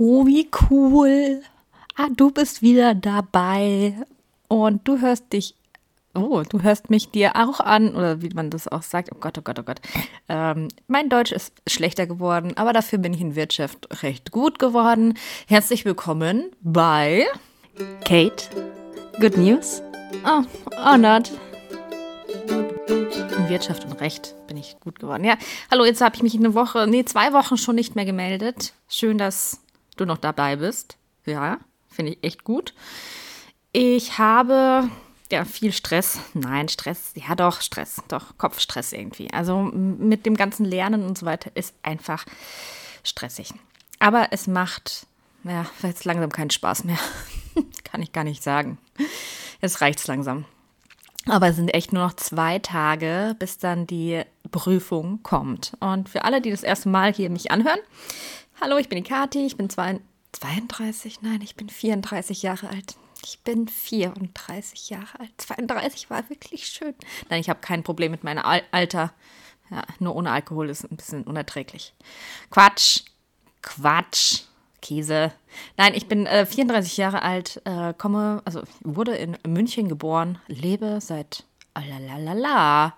Oh, wie cool. Ah, du bist wieder dabei. Und du hörst dich. Oh, du hörst mich dir auch an, oder wie man das auch sagt. Oh Gott, oh Gott, oh Gott. Ähm, mein Deutsch ist schlechter geworden, aber dafür bin ich in Wirtschaft recht gut geworden. Herzlich willkommen bei Kate. Good News. Oh, honored. In Wirtschaft und Recht bin ich gut geworden. Ja, hallo, jetzt habe ich mich eine Woche, nee, zwei Wochen schon nicht mehr gemeldet. Schön, dass du noch dabei bist. Ja, finde ich echt gut. Ich habe ja viel Stress. Nein, Stress, ja doch, Stress, doch, Kopfstress irgendwie. Also mit dem ganzen Lernen und so weiter ist einfach stressig. Aber es macht, ja, jetzt langsam keinen Spaß mehr. Kann ich gar nicht sagen. Es reicht langsam. Aber es sind echt nur noch zwei Tage, bis dann die Prüfung kommt. Und für alle, die das erste Mal hier mich anhören, hallo, ich bin die Kathi, ich bin 32, nein, ich bin 34 Jahre alt. Ich bin 34 Jahre alt. 32 war wirklich schön. Nein, ich habe kein Problem mit meinem Alter. Ja, nur ohne Alkohol ist ein bisschen unerträglich. Quatsch. Quatsch. Käse. Nein, ich bin äh, 34 Jahre alt, äh, komme, also wurde in München geboren, lebe seit alalala,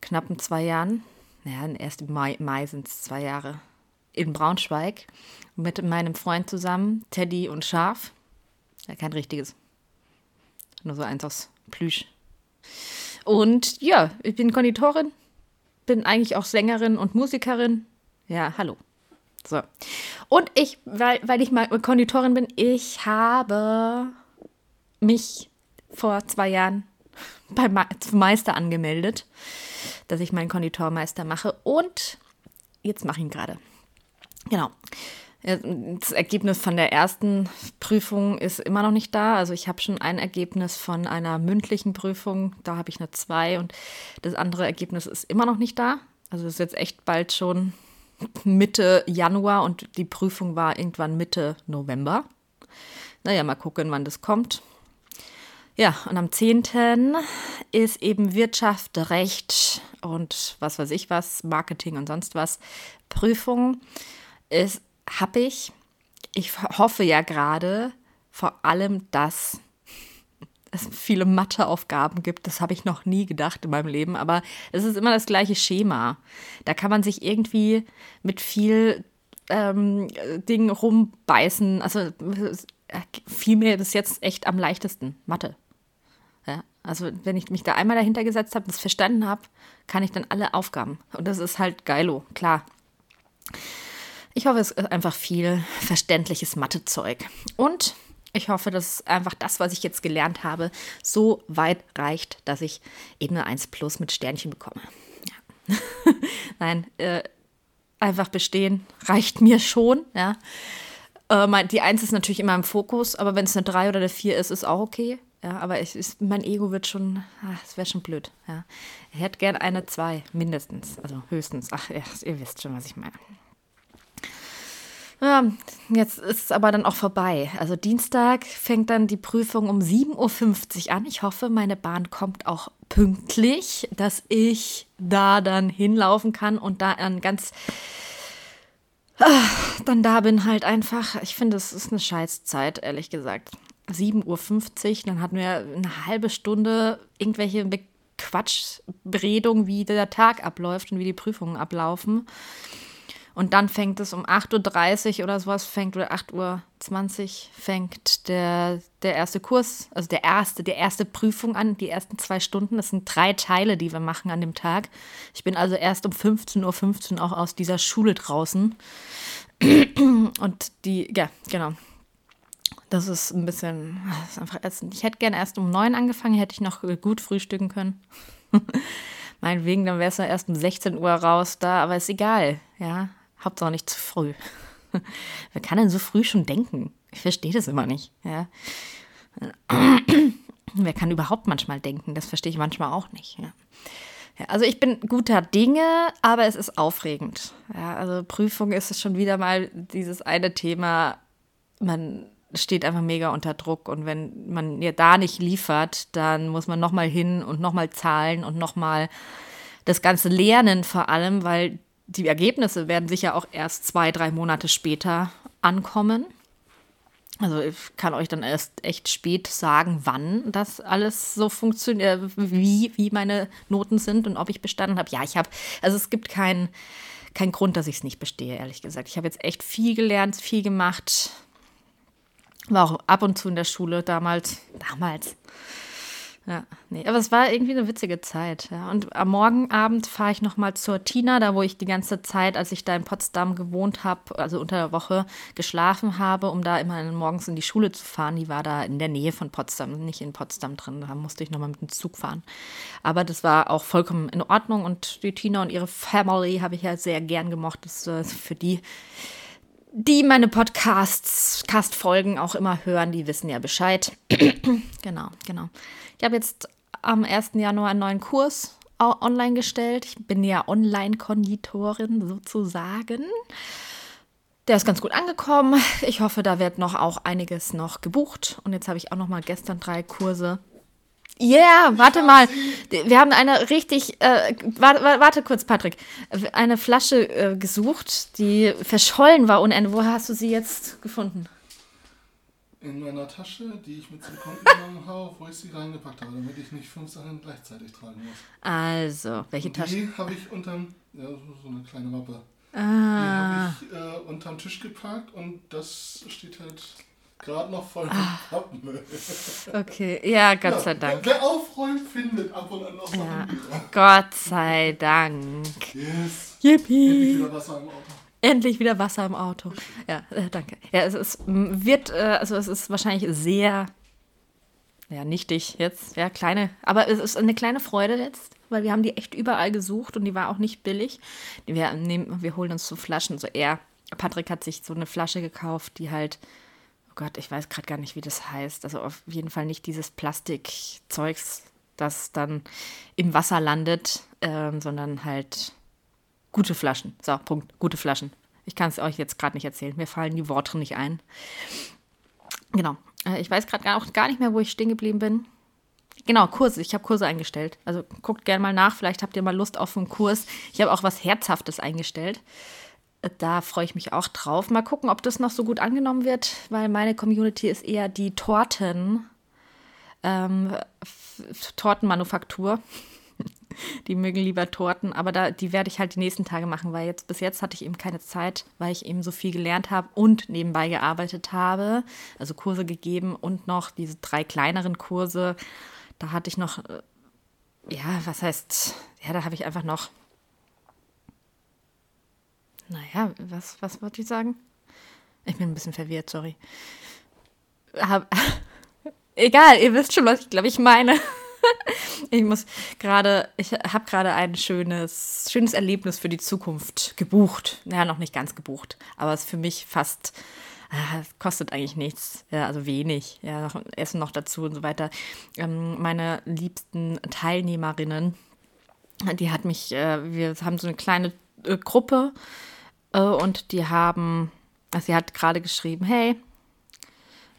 knappen zwei Jahren. Naja, erst im Mai, Mai sind es zwei Jahre. In Braunschweig mit meinem Freund zusammen, Teddy und Schaf. Ja, kein richtiges. Nur so eins aus Plüsch. Und ja, ich bin Konditorin, bin eigentlich auch Sängerin und Musikerin. Ja, hallo. So. Und ich, weil, weil ich mal Konditorin bin, ich habe mich vor zwei Jahren beim Meister angemeldet, dass ich meinen Konditormeister mache. Und jetzt mache ich ihn gerade. Genau. Das Ergebnis von der ersten Prüfung ist immer noch nicht da. Also ich habe schon ein Ergebnis von einer mündlichen Prüfung, da habe ich eine zwei und das andere Ergebnis ist immer noch nicht da. Also es ist jetzt echt bald schon Mitte Januar und die Prüfung war irgendwann Mitte November. Naja, mal gucken, wann das kommt. Ja, und am 10. ist eben Wirtschaft, Recht und was weiß ich was, Marketing und sonst was. Prüfung ist, ich. Ich hoffe ja gerade vor allem, dass es viele Matheaufgaben gibt. Das habe ich noch nie gedacht in meinem Leben, aber es ist immer das gleiche Schema. Da kann man sich irgendwie mit viel ähm, Dingen rumbeißen. Also fiel mir das jetzt echt am leichtesten. Mathe. Ja, also wenn ich mich da einmal dahinter gesetzt habe, das verstanden habe, kann ich dann alle Aufgaben. Und das ist halt geilo, klar. Ich hoffe, es ist einfach viel verständliches Mathezeug. Und ich hoffe, dass einfach das, was ich jetzt gelernt habe, so weit reicht, dass ich eben eine 1 Plus mit Sternchen bekomme. Ja. Nein, äh, einfach bestehen reicht mir schon. Ja. Äh, die 1 ist natürlich immer im Fokus, aber wenn es eine 3 oder eine 4 ist, ist auch okay. Ja, aber ich, ist, mein Ego wird schon, es wäre schon blöd. Ja. Ich hätte gern eine 2, mindestens, also höchstens. Ach, ja, ihr wisst schon, was ich meine. Ja, jetzt ist es aber dann auch vorbei. Also Dienstag fängt dann die Prüfung um 7.50 Uhr an. Ich hoffe, meine Bahn kommt auch pünktlich, dass ich da dann hinlaufen kann und da dann ganz ach, dann da bin halt einfach. Ich finde, es ist eine Scheißzeit, ehrlich gesagt. 7.50 Uhr, dann hatten wir eine halbe Stunde irgendwelche Quatschberedungen, wie der Tag abläuft und wie die Prüfungen ablaufen. Und dann fängt es um 8.30 Uhr oder sowas, fängt, oder 8.20 Uhr fängt der, der erste Kurs, also der erste, der erste Prüfung an, die ersten zwei Stunden. Das sind drei Teile, die wir machen an dem Tag. Ich bin also erst um 15.15 Uhr 15 auch aus dieser Schule draußen. Und die, ja, genau. Das ist ein bisschen, das ist einfach ätzend. Ich hätte gerne erst um neun angefangen, hätte ich noch gut frühstücken können. Meinetwegen, dann wäre es erst um 16 Uhr raus da, aber ist egal, ja. Hauptsache nicht zu früh. Wer kann denn so früh schon denken? Ich verstehe das immer nicht. Ja. Wer kann überhaupt manchmal denken? Das verstehe ich manchmal auch nicht. Ja. Ja, also ich bin guter Dinge, aber es ist aufregend. Ja, also Prüfung ist schon wieder mal dieses eine Thema. Man steht einfach mega unter Druck und wenn man ja da nicht liefert, dann muss man noch mal hin und noch mal zahlen und noch mal das Ganze lernen vor allem, weil die Ergebnisse werden sicher auch erst zwei, drei Monate später ankommen. Also ich kann euch dann erst echt spät sagen, wann das alles so funktioniert, wie, wie meine Noten sind und ob ich bestanden habe. Ja, ich habe, also es gibt keinen kein Grund, dass ich es nicht bestehe, ehrlich gesagt. Ich habe jetzt echt viel gelernt, viel gemacht. War auch ab und zu in der Schule damals. Damals. Ja, nee, aber es war irgendwie eine witzige Zeit. Ja. Und am Morgenabend fahre ich nochmal zur Tina, da wo ich die ganze Zeit, als ich da in Potsdam gewohnt habe, also unter der Woche geschlafen habe, um da immer morgens in die Schule zu fahren. Die war da in der Nähe von Potsdam, nicht in Potsdam drin. Da musste ich nochmal mit dem Zug fahren. Aber das war auch vollkommen in Ordnung und die Tina und ihre Family habe ich ja sehr gern gemocht. Das ist für die die meine Podcasts, Cast-Folgen auch immer hören, die wissen ja Bescheid. genau, genau. Ich habe jetzt am 1. Januar einen neuen Kurs online gestellt. Ich bin ja Online-Konditorin sozusagen. Der ist ganz gut angekommen. Ich hoffe, da wird noch auch einiges noch gebucht. Und jetzt habe ich auch noch mal gestern drei Kurse yeah, warte mal. Wir haben eine richtig, äh, warte, warte, kurz, Patrick. Eine Flasche äh, gesucht, die verschollen war ohne Ende. Wo hast du sie jetzt gefunden? In meiner Tasche, die ich mit zum Kunden genommen habe, wo ich sie reingepackt habe, damit ich nicht fünf Sachen gleichzeitig tragen muss. Also, welche Und Tasche? Die habe ich unterm, ja, so eine kleine Mappe. Ah. Die habe ich äh, unterm Tisch geparkt und das steht halt gerade noch voll mit ah. Pappmüll. Okay, ja, Gott ja, sei Dank. Wer, aufräumt, findet ab und an noch Sachen ja. Gott sei Dank. Yes. Yippie. Endlich wieder Wasser im Auto. Endlich wieder Wasser im Auto. Ja, äh, danke. Ja, es, es wird, äh, also es ist wahrscheinlich sehr, ja, nichtig jetzt, ja, kleine, aber es ist eine kleine Freude jetzt, weil wir haben die echt überall gesucht und die war auch nicht billig. Wir, nehmen, wir holen uns so Flaschen, so er, Patrick hat sich so eine Flasche gekauft, die halt oh Gott, ich weiß gerade gar nicht, wie das heißt. Also auf jeden Fall nicht dieses Plastikzeugs, das dann im Wasser landet, ähm, sondern halt gute Flaschen. So, Punkt. Gute Flaschen. Ich kann es euch jetzt gerade nicht erzählen. Mir fallen die Worte nicht ein. Genau. Äh, ich weiß gerade auch gar nicht mehr, wo ich stehen geblieben bin. Genau, Kurse. Ich habe Kurse eingestellt. Also guckt gerne mal nach. Vielleicht habt ihr mal Lust auf einen Kurs. Ich habe auch was Herzhaftes eingestellt. Da freue ich mich auch drauf. Mal gucken, ob das noch so gut angenommen wird, weil meine Community ist eher die Torten, ähm, Tortenmanufaktur. die mögen lieber Torten, aber da, die werde ich halt die nächsten Tage machen, weil jetzt bis jetzt hatte ich eben keine Zeit, weil ich eben so viel gelernt habe und nebenbei gearbeitet habe, also Kurse gegeben und noch diese drei kleineren Kurse. Da hatte ich noch, äh, ja, was heißt, ja, da habe ich einfach noch naja, was, was wollte ich sagen? Ich bin ein bisschen verwirrt, sorry. Hab, egal, ihr wisst schon, was ich glaube, ich meine. ich muss gerade, ich habe gerade ein schönes, schönes Erlebnis für die Zukunft gebucht. Naja, noch nicht ganz gebucht, aber es ist für mich fast, es kostet eigentlich nichts, ja, also wenig, ja, noch Essen noch dazu und so weiter. Ähm, meine liebsten Teilnehmerinnen, die hat mich, äh, wir haben so eine kleine äh, Gruppe, äh, und die haben, also sie hat gerade geschrieben, hey,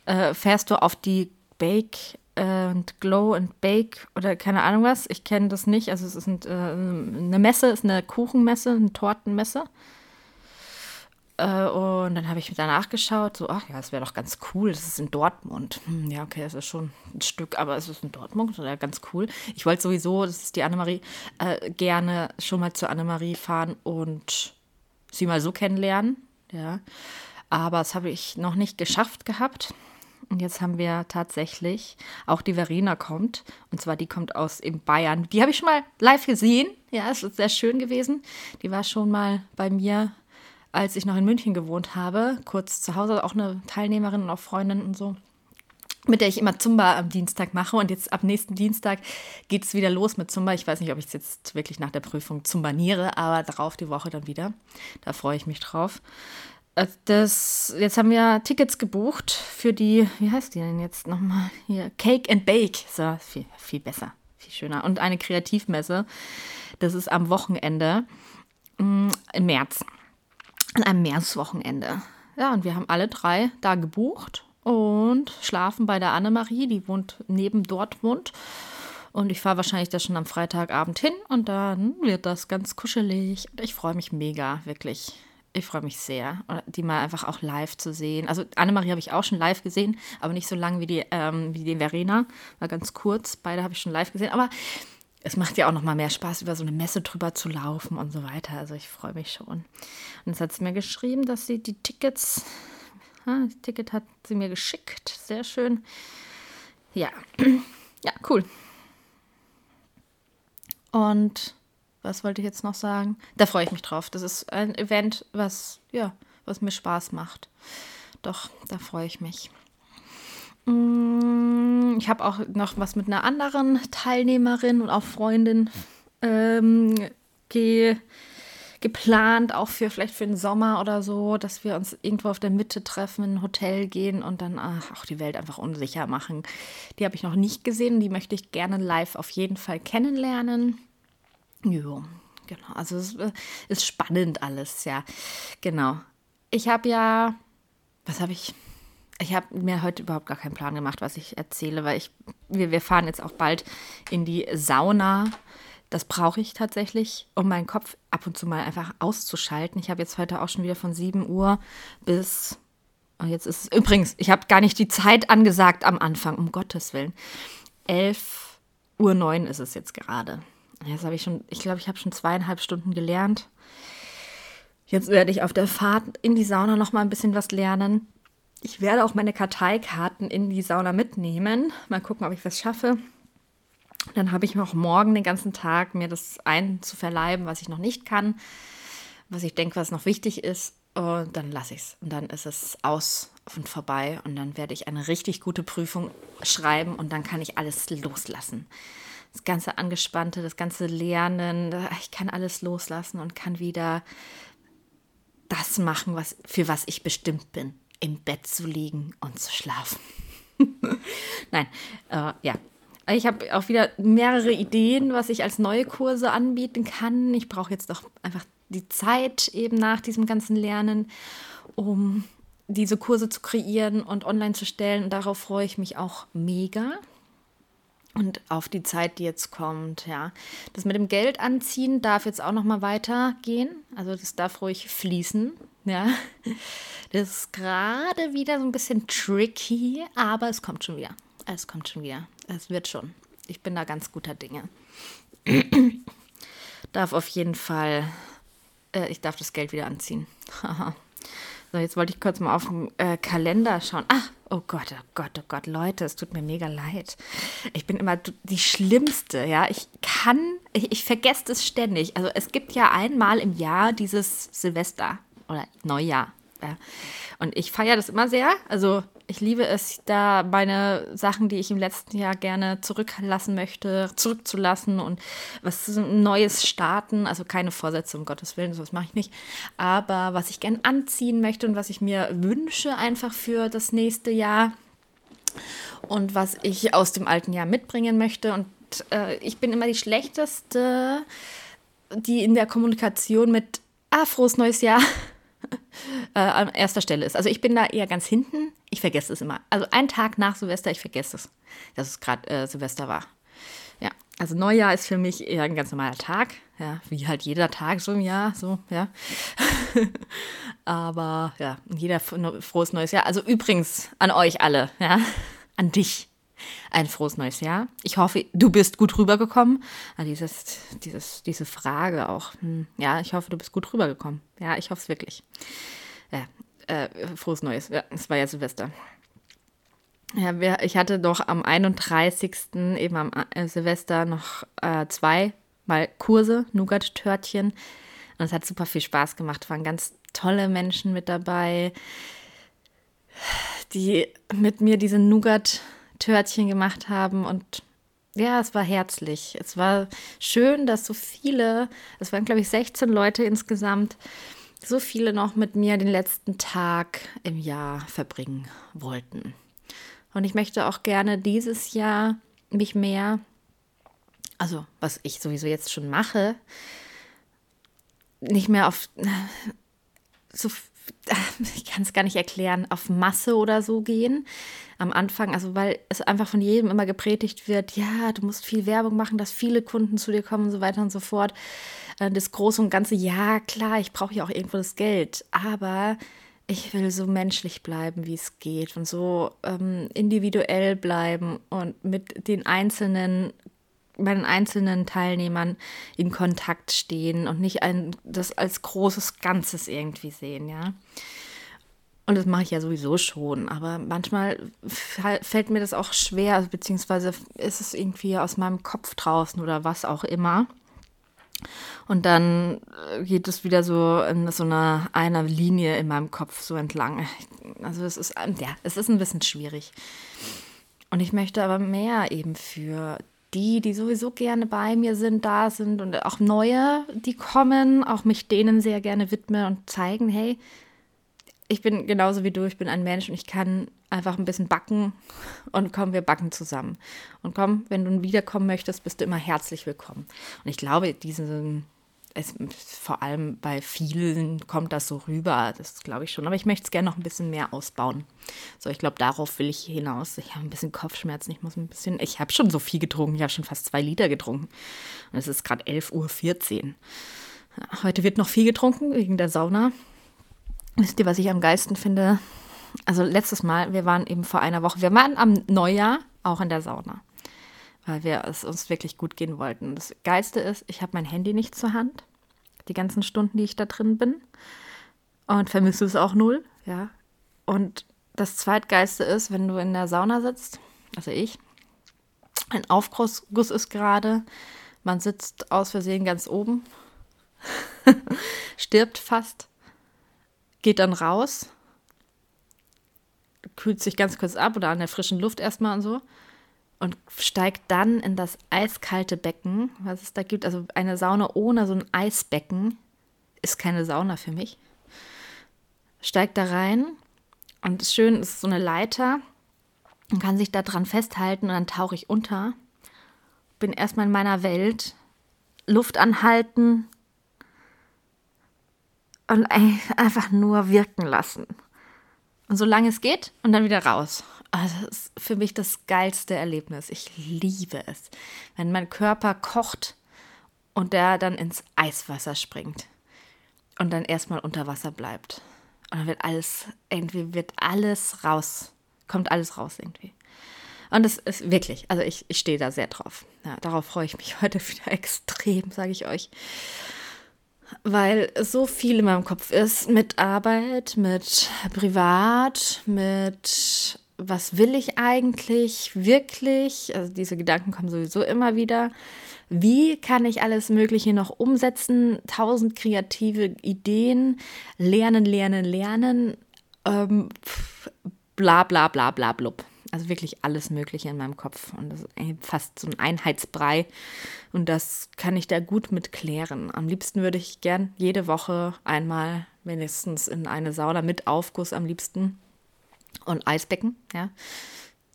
äh, fährst du auf die Bake and Glow and Bake oder keine Ahnung was. Ich kenne das nicht. Also es ist ein, äh, eine Messe, ist eine Kuchenmesse, eine Tortenmesse. Äh, und dann habe ich danach geschaut, so, ach ja, das wäre doch ganz cool. Das ist in Dortmund. Hm, ja, okay, das ist schon ein Stück, aber es ist in Dortmund, wäre ganz cool. Ich wollte sowieso, das ist die Annemarie, äh, gerne schon mal zur Annemarie fahren und sie mal so kennenlernen. Ja. Aber das habe ich noch nicht geschafft gehabt. Und jetzt haben wir tatsächlich, auch die Verena kommt, und zwar die kommt aus in Bayern. Die habe ich schon mal live gesehen. Ja, es ist sehr schön gewesen. Die war schon mal bei mir, als ich noch in München gewohnt habe, kurz zu Hause, auch eine Teilnehmerin und auch Freundin und so mit der ich immer Zumba am Dienstag mache. Und jetzt ab nächsten Dienstag geht es wieder los mit Zumba. Ich weiß nicht, ob ich es jetzt wirklich nach der Prüfung zumbaniere, aber darauf die Woche dann wieder. Da freue ich mich drauf. Äh, das, jetzt haben wir Tickets gebucht für die, wie heißt die denn jetzt nochmal hier? Cake and Bake. So, viel, viel besser, viel schöner. Und eine Kreativmesse. Das ist am Wochenende mm, im März. An einem Märzwochenende. Ja, und wir haben alle drei da gebucht und schlafen bei der Annemarie, die wohnt neben Dortmund. Und ich fahre wahrscheinlich da schon am Freitagabend hin und dann wird das ganz kuschelig. Und ich freue mich mega, wirklich. Ich freue mich sehr, die mal einfach auch live zu sehen. Also Annemarie habe ich auch schon live gesehen, aber nicht so lange wie die, ähm, wie die Verena. War ganz kurz. Beide habe ich schon live gesehen. Aber es macht ja auch noch mal mehr Spaß, über so eine Messe drüber zu laufen und so weiter. Also ich freue mich schon. Und jetzt hat sie mir geschrieben, dass sie die Tickets, ja, das Ticket hat sie mir geschickt. Sehr schön. Ja, ja, cool. Und was wollte ich jetzt noch sagen? Da freue ich mich drauf. Das ist ein Event, was, ja, was mir Spaß macht. Doch, da freue ich mich. Mm, ich habe auch noch was mit einer anderen Teilnehmerin und auch Freundin ähm, ge geplant, auch für vielleicht für den Sommer oder so, dass wir uns irgendwo auf der Mitte treffen, in ein Hotel gehen und dann ach, auch die Welt einfach unsicher machen. Die habe ich noch nicht gesehen, die möchte ich gerne live auf jeden Fall kennenlernen. Ja, genau. Also es äh, ist spannend alles, ja. Genau. Ich habe ja, was habe ich? Ich habe mir heute überhaupt gar keinen Plan gemacht, was ich erzähle, weil ich, wir, wir fahren jetzt auch bald in die Sauna. Das brauche ich tatsächlich, um meinen Kopf ab und zu mal einfach auszuschalten. Ich habe jetzt heute auch schon wieder von 7 Uhr bis. Und jetzt ist es. Übrigens, ich habe gar nicht die Zeit angesagt am Anfang, um Gottes Willen. 11 Uhr 9 ist es jetzt gerade. Jetzt habe ich schon, ich glaube, ich habe schon zweieinhalb Stunden gelernt. Jetzt werde ich auf der Fahrt in die Sauna noch mal ein bisschen was lernen. Ich werde auch meine Karteikarten in die Sauna mitnehmen. Mal gucken, ob ich was schaffe. Dann habe ich noch morgen den ganzen Tag, mir das einzuverleiben, was ich noch nicht kann, was ich denke, was noch wichtig ist. Und dann lasse ich es. Und dann ist es aus und vorbei. Und dann werde ich eine richtig gute Prüfung schreiben und dann kann ich alles loslassen das ganze Angespannte, das ganze Lernen, ich kann alles loslassen und kann wieder das machen, was, für was ich bestimmt bin, im Bett zu liegen und zu schlafen. Nein, äh, ja. Ich habe auch wieder mehrere Ideen, was ich als neue Kurse anbieten kann. Ich brauche jetzt doch einfach die Zeit eben nach diesem ganzen Lernen, um diese Kurse zu kreieren und online zu stellen. Und darauf freue ich mich auch mega und auf die Zeit, die jetzt kommt, ja. Das mit dem Geld anziehen darf jetzt auch noch mal weitergehen. Also das darf ruhig fließen, ja. Das ist gerade wieder so ein bisschen tricky, aber es kommt schon wieder. Es kommt schon wieder. Es wird schon. Ich bin da ganz guter Dinge. darf auf jeden Fall, äh, ich darf das Geld wieder anziehen. so, jetzt wollte ich kurz mal auf den äh, Kalender schauen. Ach, Oh Gott, oh Gott, oh Gott, Leute, es tut mir mega leid. Ich bin immer die Schlimmste, ja. Ich kann, ich, ich vergesse es ständig. Also es gibt ja einmal im Jahr dieses Silvester oder Neujahr. Ja. Und ich feiere das immer sehr. Also ich liebe es, da meine Sachen, die ich im letzten Jahr gerne zurücklassen möchte, zurückzulassen und was Neues starten. Also keine Vorsätze, um Gottes Willen, sowas mache ich nicht. Aber was ich gerne anziehen möchte und was ich mir wünsche einfach für das nächste Jahr und was ich aus dem alten Jahr mitbringen möchte. Und äh, ich bin immer die Schlechteste, die in der Kommunikation mit Ah, frohes neues Jahr äh, an erster Stelle ist. Also ich bin da eher ganz hinten. Ich vergesse es immer. Also einen Tag nach Silvester, ich vergesse es, dass es gerade äh, Silvester war. Ja, also Neujahr ist für mich eher ein ganz normaler Tag. Ja, wie halt jeder Tag so im Jahr, so, ja. Aber ja, jeder frohes neues Jahr. Also übrigens an euch alle, ja, an dich ein frohes neues Jahr. Ich hoffe, du bist gut rübergekommen. Ah, dieses, dieses, diese Frage auch. Hm, ja, ich hoffe, du bist gut rübergekommen. Ja, ich hoffe es wirklich. Ja, äh, frohes Neues. Ja, es war ja Silvester. Ja, wir, ich hatte doch am 31. eben am äh, Silvester noch äh, zwei mal Kurse, Nougat-Törtchen. Und es hat super viel Spaß gemacht. Waren ganz tolle Menschen mit dabei, die mit mir diese Nougat Törtchen gemacht haben und ja, es war herzlich. Es war schön, dass so viele, es waren glaube ich 16 Leute insgesamt, so viele noch mit mir den letzten Tag im Jahr verbringen wollten. Und ich möchte auch gerne dieses Jahr mich mehr, also was ich sowieso jetzt schon mache, nicht mehr auf so ich kann es gar nicht erklären, auf Masse oder so gehen am Anfang, also weil es einfach von jedem immer gepredigt wird, ja, du musst viel Werbung machen, dass viele Kunden zu dir kommen und so weiter und so fort. äh, das große und ganze, ja klar, ich brauche ja auch irgendwo das Geld, aber ich will so menschlich bleiben, wie es geht und so ähm, individuell bleiben und mit den einzelnen meinen einzelnen Teilnehmern in Kontakt stehen und nicht ein, das als großes Ganzes irgendwie sehen, ja. Und das mache ich ja sowieso schon, aber manchmal fällt mir das auch schwer, beziehungsweise ist es irgendwie aus meinem Kopf draußen oder was auch immer. Und dann äh, geht es wieder so in so einer, einer Linie in meinem Kopf so entlang. Also es ist, ja, es ist ein bisschen schwierig. Und ich möchte aber mehr eben für die, die sowieso gerne bei mir sind, da sind und auch neue, die kommen, auch mich denen sehr gerne widmen und zeigen, hey, ich bin genauso wie du, ich bin ein Mensch und ich kann einfach ein bisschen backen und komm, wir backen zusammen. Und komm, wenn du wiederkommen möchtest, bist du immer herzlich willkommen. Und ich glaube, diesen, es, vor allem bei vielen kommt das so rüber, das glaube ich schon. Aber ich möchte es gerne noch ein bisschen mehr ausbauen. So, ich glaube, darauf will ich hinaus. Ich habe ein bisschen Kopfschmerzen, ich muss ein bisschen, ich habe schon so viel getrunken, ich habe schon fast zwei Liter getrunken. Und es ist gerade 11.14 Uhr. Heute wird noch viel getrunken wegen der Sauna. Wisst ihr, was ich am geilsten finde? Also letztes Mal, wir waren eben vor einer Woche, wir waren am Neujahr auch in der Sauna, weil wir es uns wirklich gut gehen wollten. Das Geilste ist, ich habe mein Handy nicht zur Hand, die ganzen Stunden, die ich da drin bin und vermisse es auch null, ja. Und das Zweitgeilste ist, wenn du in der Sauna sitzt, also ich, ein Aufguss ist gerade, man sitzt aus Versehen ganz oben, stirbt fast geht dann raus, kühlt sich ganz kurz ab oder an der frischen Luft erstmal und so und steigt dann in das eiskalte Becken, was es da gibt. Also eine Sauna ohne so ein Eisbecken ist keine Sauna für mich. Steigt da rein und ist schön ist so eine Leiter und kann sich da dran festhalten und dann tauche ich unter. Bin erstmal in meiner Welt, Luft anhalten, und einfach nur wirken lassen. Und solange es geht und dann wieder raus. Also das ist für mich das geilste Erlebnis. Ich liebe es, wenn mein Körper kocht und der dann ins Eiswasser springt und dann erstmal unter Wasser bleibt. Und dann wird alles, irgendwie wird alles raus, kommt alles raus irgendwie. Und es ist wirklich, also ich, ich stehe da sehr drauf. Ja, darauf freue ich mich heute wieder extrem, sage ich euch weil so viel in meinem Kopf ist mit Arbeit, mit Privat, mit was will ich eigentlich wirklich? Also diese Gedanken kommen sowieso immer wieder. Wie kann ich alles Mögliche noch umsetzen? Tausend kreative Ideen, lernen, lernen, lernen, ähm, bla bla bla bla blub. Also wirklich alles Mögliche in meinem Kopf. Und das ist fast so ein Einheitsbrei. Und das kann ich da gut mit klären. Am liebsten würde ich gern jede Woche einmal mindestens in eine Sauna mit Aufguss am liebsten. Und Eisbecken, ja.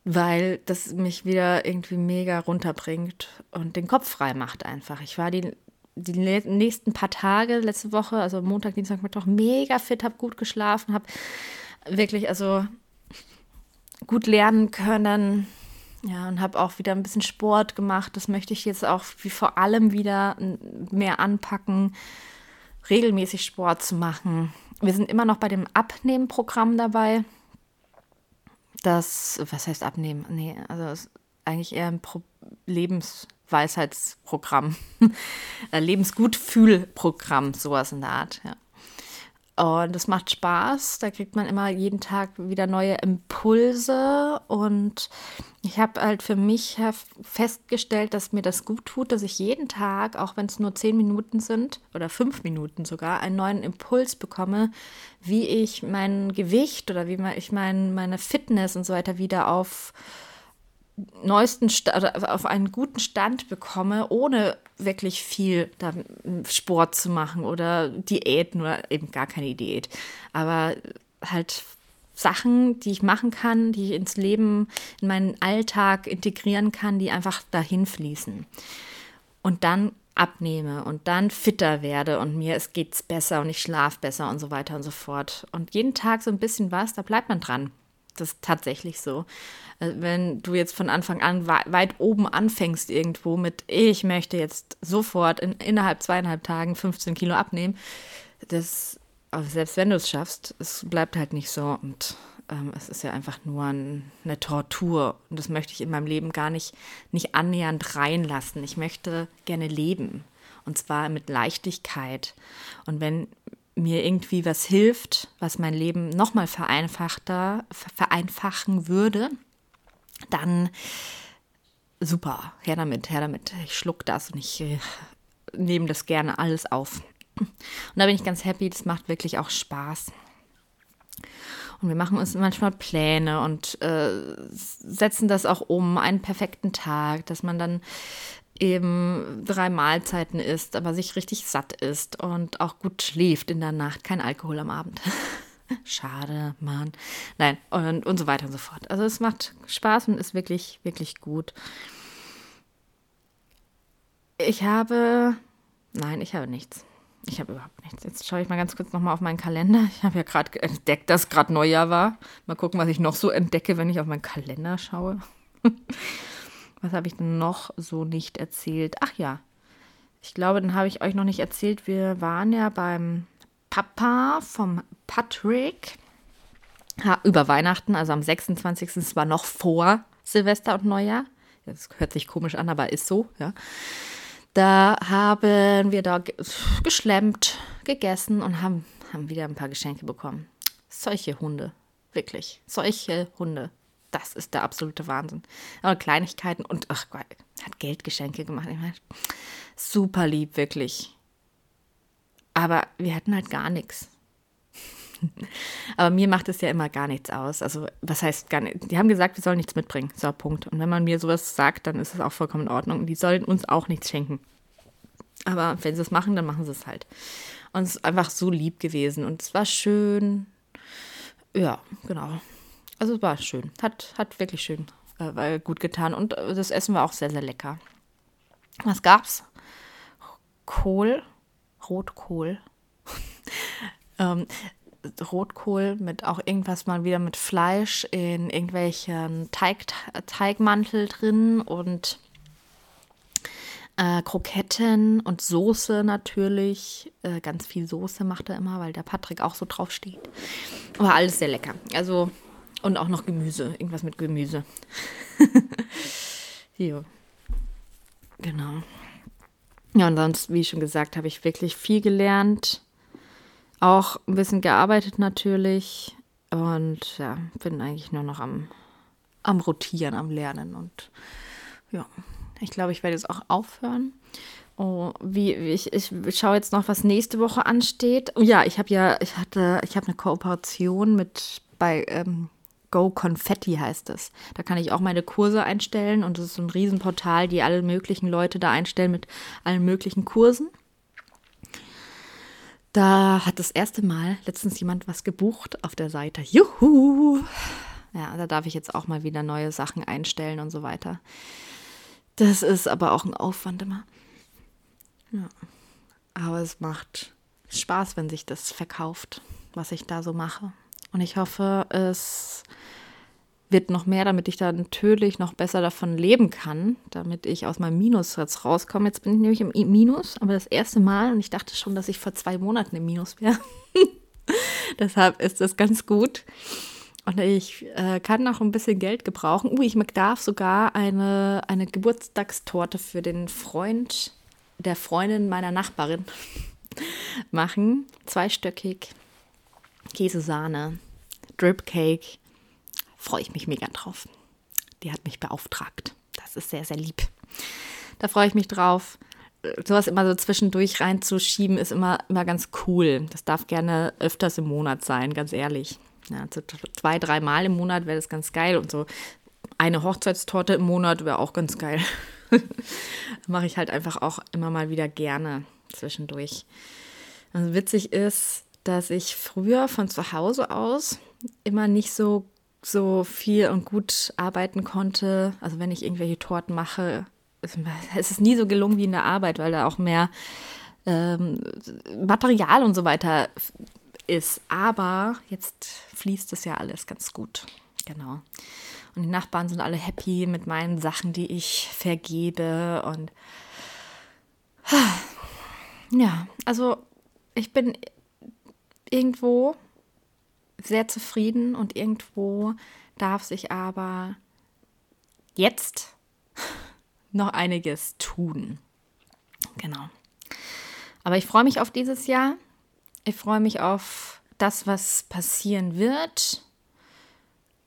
Weil das mich wieder irgendwie mega runterbringt und den Kopf frei macht einfach. Ich war die die nächsten paar Tage, letzte Woche, also Montag, Dienstag, Mittwoch, mega fit, habe gut geschlafen, habe wirklich, also gut lernen können. Ja, und habe auch wieder ein bisschen Sport gemacht. Das möchte ich jetzt auch wie vor allem wieder mehr anpacken, regelmäßig Sport zu machen. Wir sind immer noch bei dem Abnehmen-Programm dabei. Das, was heißt Abnehmen? Nee, also eigentlich eher ein Pro Lebensweisheitsprogramm. Lebensgutfühlprogramm, sowas in der Art, ja. Und es macht Spaß. Da kriegt man immer jeden Tag wieder neue Impulse. Und ich habe halt für mich festgestellt, dass mir das gut tut, dass ich jeden Tag, auch wenn es nur zehn Minuten sind oder fünf Minuten sogar, einen neuen Impuls bekomme, wie ich mein Gewicht oder wie ich mein, meine Fitness und so weiter wieder auf neuesten oder auf einen guten Stand bekomme, ohne wirklich viel Sport zu machen oder Diäten oder eben gar keine Diät. Aber halt Sachen, die ich machen kann, die ich ins Leben, in meinen Alltag integrieren kann, die einfach dahin fließen. Und dann abnehme und dann fitter werde und mir es geht's besser und ich schlafe besser und so weiter und so fort. Und jeden Tag so ein bisschen was, da bleibt man dran. Das tatsächlich so. Äh, wenn du jetzt von Anfang an weit oben anfängst irgendwo mit, ich möchte jetzt sofort in, innerhalb zweieinhalb Tagen 15 Kilo abnehmen, das, selbst wenn du es schaffst, es bleibt halt nicht so und ähm, es ist ja einfach nur ein, eine Tortur und das möchte ich in meinem Leben gar nicht, nicht annähernd reinlassen. Ich möchte gerne leben und zwar mit Leichtigkeit. Und wenn mir irgendwie was hilft, was mein Leben nochmal vereinfachter, vereinfachen würde, dann super, her damit, her damit. Ich schluck das und ich äh, nehme das gerne alles auf. Und da bin ich ganz happy, das macht wirklich auch Spaß. Und wir machen uns manchmal Pläne und äh, setzen das auch um, einen perfekten Tag, dass man dann eben drei Mahlzeiten isst, aber sich richtig satt isst und auch gut schläft in der Nacht, kein Alkohol am Abend. Schade, Mann. Nein, und, und so weiter und so fort. Also es macht Spaß und ist wirklich, wirklich gut. Ich habe, nein, ich habe nichts. Ich habe überhaupt nichts. Jetzt schaue ich mal ganz kurz nochmal auf meinen Kalender. Ich habe ja gerade entdeckt, dass gerade Neujahr war. Mal gucken, was ich noch so entdecke, wenn ich auf meinen Kalender schaue. was habe ich denn noch so nicht erzählt? Ach ja, ich glaube, dann habe ich euch noch nicht erzählt. Wir waren ja beim Papa vom Patrick ha, über Weihnachten, also am 26. Es war noch vor Silvester und Neujahr. Das hört sich komisch an, aber ist so, ja. Da haben wir da geschlemmt, gegessen und haben, haben wieder ein paar Geschenke bekommen. Solche Hunde, wirklich. Solche Hunde. Das ist der absolute Wahnsinn. Aber Kleinigkeiten und ach Gott, hat Geldgeschenke gemacht. Ich meine, super lieb, wirklich. Aber wir hatten halt gar nichts. Aber mir macht es ja immer gar nichts aus. Also, was heißt gar nicht? Die haben gesagt, wir sollen nichts mitbringen. So, Punkt. Und wenn man mir sowas sagt, dann ist es auch vollkommen in Ordnung. Die sollen uns auch nichts schenken. Aber wenn sie es machen, dann machen sie es halt. Und es ist einfach so lieb gewesen. Und es war schön. Ja, genau. Also, es war schön. Hat, hat wirklich schön äh, gut getan. Und äh, das Essen war auch sehr, sehr lecker. Was gab's? Kohl. Rotkohl. ähm, Rotkohl mit auch irgendwas mal wieder mit Fleisch in irgendwelchen Teig, Teigmantel drin und äh, Kroketten und Soße natürlich. Äh, ganz viel Soße macht er immer, weil der Patrick auch so drauf steht. Aber alles sehr lecker. Also, und auch noch Gemüse. Irgendwas mit Gemüse. ja. Genau. Ja, und sonst, wie ich schon gesagt, habe ich wirklich viel gelernt auch ein bisschen gearbeitet natürlich und ja, bin eigentlich nur noch am, am Rotieren, am Lernen und ja, ich glaube, ich werde jetzt auch aufhören. Oh, wie, wie ich, ich schaue jetzt noch, was nächste Woche ansteht. Oh ja, ich habe ja, ich hatte, ich habe eine Kooperation mit bei ähm, Go Confetti heißt es. Da kann ich auch meine Kurse einstellen und das ist so ein Riesenportal, die alle möglichen Leute da einstellen mit allen möglichen Kursen. Da hat das erste Mal letztens jemand was gebucht auf der Seite. Juhu! Ja, da darf ich jetzt auch mal wieder neue Sachen einstellen und so weiter. Das ist aber auch ein Aufwand immer. Ja. Aber es macht Spaß, wenn sich das verkauft, was ich da so mache. Und ich hoffe, es wird noch mehr, damit ich da natürlich noch besser davon leben kann, damit ich aus meinem Minus jetzt rauskomme. Jetzt bin ich nämlich im Minus, aber das erste Mal und ich dachte schon, dass ich vor zwei Monaten im Minus wäre. Deshalb ist das ganz gut. Und ich äh, kann noch ein bisschen Geld gebrauchen. Uh, ich darf sogar eine, eine Geburtstagstorte für den Freund der Freundin meiner Nachbarin machen. Zweistöckig, Käsesahne, Drip Cake freue ich mich mega drauf. Die hat mich beauftragt. Das ist sehr, sehr lieb. Da freue ich mich drauf. Sowas immer so zwischendurch reinzuschieben, ist immer, immer ganz cool. Das darf gerne öfters im Monat sein, ganz ehrlich. Ja, so zwei, dreimal im Monat wäre das ganz geil. Und so eine Hochzeitstorte im Monat wäre auch ganz geil. Mache ich halt einfach auch immer mal wieder gerne zwischendurch. Also witzig ist, dass ich früher von zu Hause aus immer nicht so so viel und gut arbeiten konnte. Also wenn ich irgendwelche Torten mache, es ist nie so gelungen wie in der Arbeit, weil da auch mehr ähm, Material und so weiter ist. Aber jetzt fließt es ja alles ganz gut. Genau. Und die Nachbarn sind alle happy mit meinen Sachen, die ich vergebe. Und ja, also ich bin irgendwo sehr zufrieden und irgendwo darf sich aber jetzt noch einiges tun. Genau. Aber ich freue mich auf dieses Jahr. Ich freue mich auf das, was passieren wird,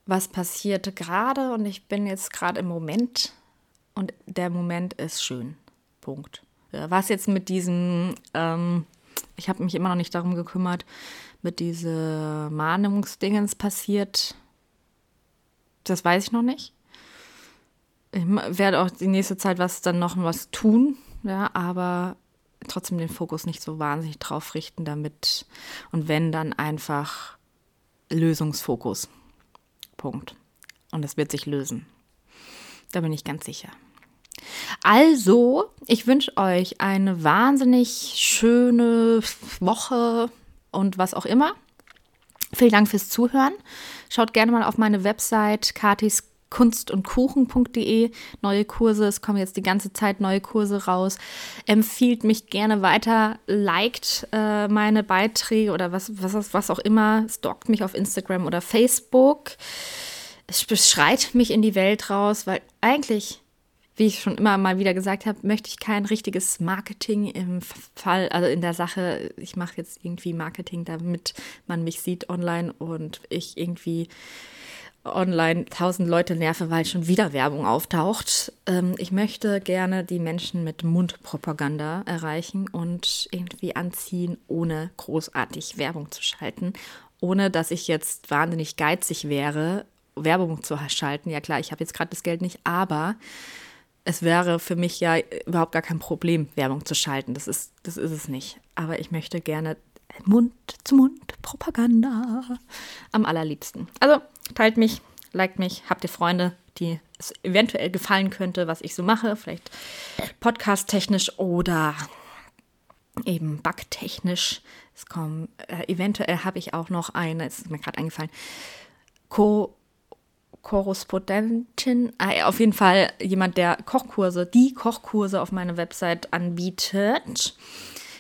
was passiert gerade und ich bin jetzt gerade im Moment und der Moment ist schön. Punkt. Was jetzt mit diesem, ähm, ich habe mich immer noch nicht darum gekümmert, mit diesen Mahnungsdingens passiert, das weiß ich noch nicht. Ich werde auch die nächste Zeit was dann noch was tun, ja, aber trotzdem den Fokus nicht so wahnsinnig drauf richten damit. Und wenn, dann einfach Lösungsfokus. Punkt. Und es wird sich lösen. Da bin ich ganz sicher. Also, ich wünsche euch eine wahnsinnig schöne Woche und was auch immer. Vielen Dank fürs Zuhören. Schaut gerne mal auf meine Website Katis kuchen.de. Neue Kurse, es kommen jetzt die ganze Zeit neue Kurse raus. Empfiehlt mich gerne weiter, liked äh, meine Beiträge oder was, was, was auch immer, stalkt mich auf Instagram oder Facebook. Es beschreit mich in die Welt raus, weil eigentlich wie ich schon immer mal wieder gesagt habe, möchte ich kein richtiges Marketing im Fall, also in der Sache, ich mache jetzt irgendwie Marketing, damit man mich sieht online und ich irgendwie online tausend Leute nerve, weil schon wieder Werbung auftaucht. Ähm, ich möchte gerne die Menschen mit Mundpropaganda erreichen und irgendwie anziehen, ohne großartig Werbung zu schalten, ohne dass ich jetzt wahnsinnig geizig wäre, Werbung zu schalten. Ja klar, ich habe jetzt gerade das Geld nicht, aber es wäre für mich ja überhaupt gar kein Problem, Werbung zu schalten. Das ist, das ist es nicht. Aber ich möchte gerne Mund-zu-Mund-Propaganda am allerliebsten. Also teilt mich, liked mich, habt ihr Freunde, die es eventuell gefallen könnte, was ich so mache, vielleicht podcast-technisch oder eben backtechnisch. Es kommen, äh, eventuell habe ich auch noch eine, es ist mir gerade eingefallen, Co Korrespondentin, äh, auf jeden Fall jemand, der Kochkurse, die Kochkurse auf meiner Website anbietet.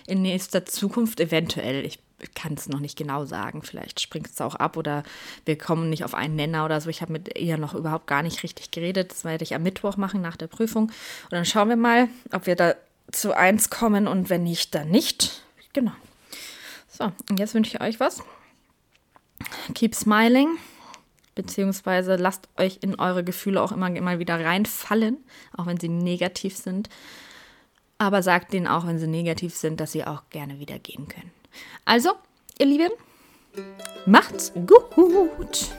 In nächster Zukunft eventuell. Ich kann es noch nicht genau sagen. Vielleicht springt es auch ab oder wir kommen nicht auf einen Nenner oder so. Ich habe mit ihr noch überhaupt gar nicht richtig geredet. Das werde ich am Mittwoch machen nach der Prüfung. Und dann schauen wir mal, ob wir da zu eins kommen und wenn nicht, dann nicht. Genau. So, und jetzt wünsche ich euch was. Keep smiling beziehungsweise lasst euch in eure Gefühle auch immer, immer wieder reinfallen, auch wenn sie negativ sind. Aber sagt denen auch, wenn sie negativ sind, dass sie auch gerne wieder gehen können. Also, ihr Lieben, macht's gut!